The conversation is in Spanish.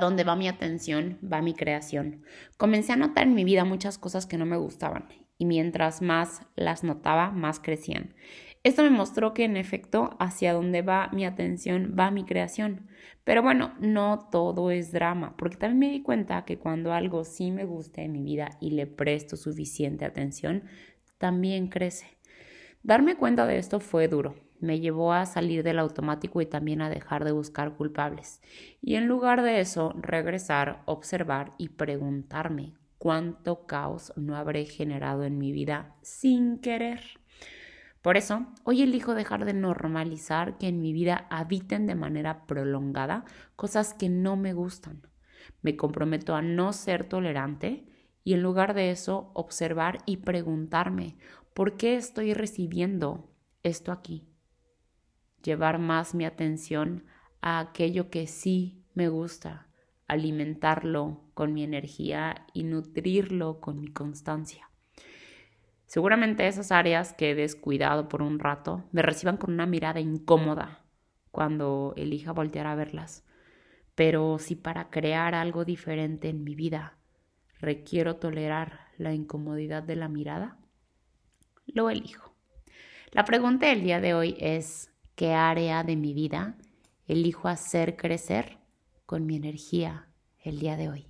Dónde va mi atención, va mi creación. Comencé a notar en mi vida muchas cosas que no me gustaban y mientras más las notaba, más crecían. Esto me mostró que en efecto hacia dónde va mi atención va mi creación. Pero bueno, no todo es drama, porque también me di cuenta que cuando algo sí me gusta en mi vida y le presto suficiente atención, también crece. Darme cuenta de esto fue duro, me llevó a salir del automático y también a dejar de buscar culpables. Y en lugar de eso, regresar, observar y preguntarme cuánto caos no habré generado en mi vida sin querer. Por eso, hoy elijo dejar de normalizar que en mi vida habiten de manera prolongada cosas que no me gustan. Me comprometo a no ser tolerante y en lugar de eso observar y preguntarme por qué estoy recibiendo esto aquí llevar más mi atención a aquello que sí me gusta, alimentarlo con mi energía y nutrirlo con mi constancia. Seguramente esas áreas que he descuidado por un rato me reciban con una mirada incómoda cuando elija voltear a verlas. Pero si para crear algo diferente en mi vida requiero tolerar la incomodidad de la mirada, lo elijo. La pregunta del día de hoy es, qué área de mi vida elijo hacer crecer con mi energía el día de hoy.